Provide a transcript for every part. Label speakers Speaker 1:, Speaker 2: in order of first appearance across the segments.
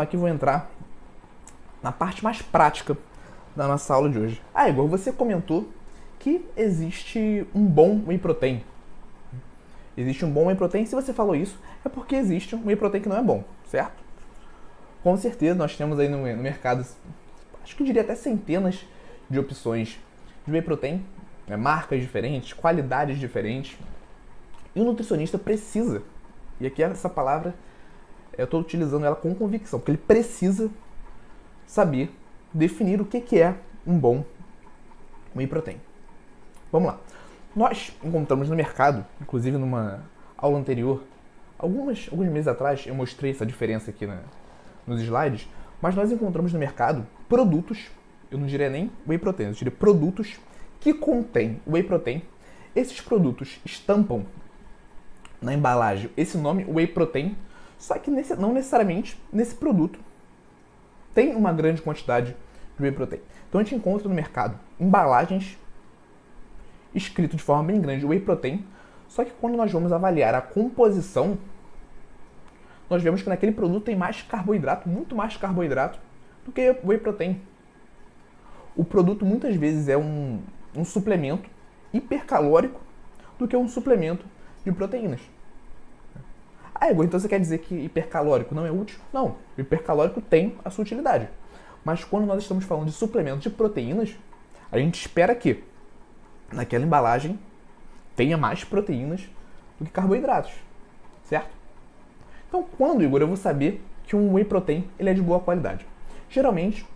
Speaker 1: Aqui vou entrar na parte mais prática da nossa aula de hoje. Ah, Igor, você comentou que existe um bom whey protein. Existe um bom whey protein. Se você falou isso, é porque existe um whey protein que não é bom, certo? Com certeza nós temos aí no, mercado, acho que diria até centenas de opções de whey protein, né, marcas diferentes, qualidades diferentes. E o nutricionista precisa, e aqui essa palavra eu estou utilizando ela com convicção, porque ele precisa saber definir o que, que é um bom whey protein. Vamos lá. Nós encontramos no mercado, inclusive numa aula anterior, algumas, alguns meses atrás, eu mostrei essa diferença aqui na, nos slides, mas nós encontramos no mercado produtos, eu não diria nem whey protein, eu diria produtos que contêm whey protein. Esses produtos estampam na embalagem esse nome whey protein, só que nesse, não necessariamente nesse produto tem uma grande quantidade de whey protein. Então a gente encontra no mercado embalagens escrito de forma bem grande whey protein, só que quando nós vamos avaliar a composição, nós vemos que naquele produto tem mais carboidrato, muito mais carboidrato do que whey protein. O produto muitas vezes é um, um suplemento hipercalórico do que um suplemento de proteínas. Ah, Igor, então você quer dizer que hipercalórico não é útil? Não, o hipercalórico tem a sua utilidade. Mas quando nós estamos falando de suplemento de proteínas, a gente espera que naquela embalagem tenha mais proteínas do que carboidratos, certo? Então, quando, Igor, eu vou saber que um whey protein ele é de boa qualidade? Geralmente,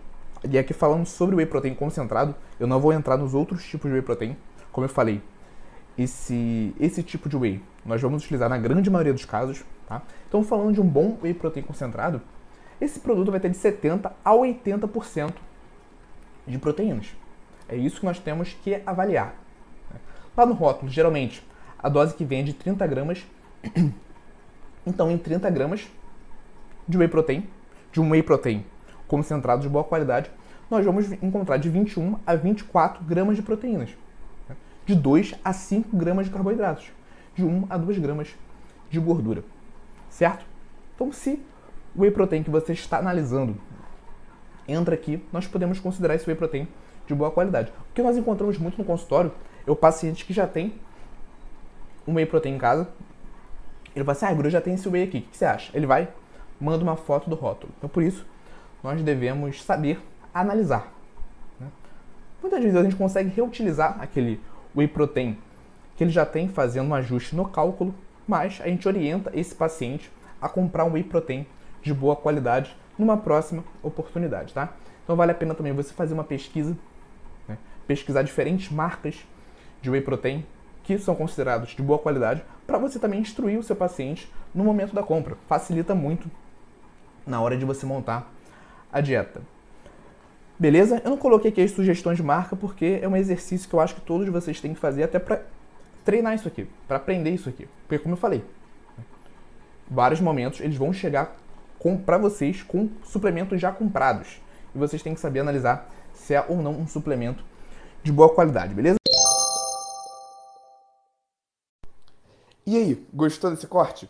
Speaker 1: e aqui falando sobre whey protein concentrado, eu não vou entrar nos outros tipos de whey protein. Como eu falei, esse, esse tipo de whey nós vamos utilizar na grande maioria dos casos. Tá? Então, falando de um bom whey protein concentrado, esse produto vai ter de 70% a 80% de proteínas. É isso que nós temos que avaliar. Lá no rótulo, geralmente, a dose que vem é de 30 gramas. Então, em 30 gramas de whey protein, de um whey protein concentrado de boa qualidade, nós vamos encontrar de 21 a 24 gramas de proteínas, de 2 a 5 gramas de carboidratos, de 1 a 2 gramas de gordura, certo? Então, se o whey protein que você está analisando entra aqui, nós podemos considerar esse whey protein de boa qualidade. O que nós encontramos muito no consultório é o paciente que já tem um whey protein em casa. Ele vai assim, ah, eu já tenho esse whey aqui, o que você acha? Ele vai, manda uma foto do rótulo. Então, por isso, nós devemos saber analisar. Né? Muitas vezes a gente consegue reutilizar aquele whey protein que ele já tem fazendo um ajuste no cálculo, mas a gente orienta esse paciente a comprar um whey protein de boa qualidade numa próxima oportunidade, tá? Então vale a pena também você fazer uma pesquisa, né? pesquisar diferentes marcas de whey protein que são considerados de boa qualidade, para você também instruir o seu paciente no momento da compra. Facilita muito na hora de você montar a dieta. Beleza? Eu não coloquei aqui as sugestões de marca porque é um exercício que eu acho que todos vocês têm que fazer até para treinar isso aqui, para aprender isso aqui. Porque como eu falei, vários momentos eles vão chegar para vocês com suplementos já comprados. E vocês têm que saber analisar se é ou não um suplemento de boa qualidade, beleza? E aí, gostou desse corte?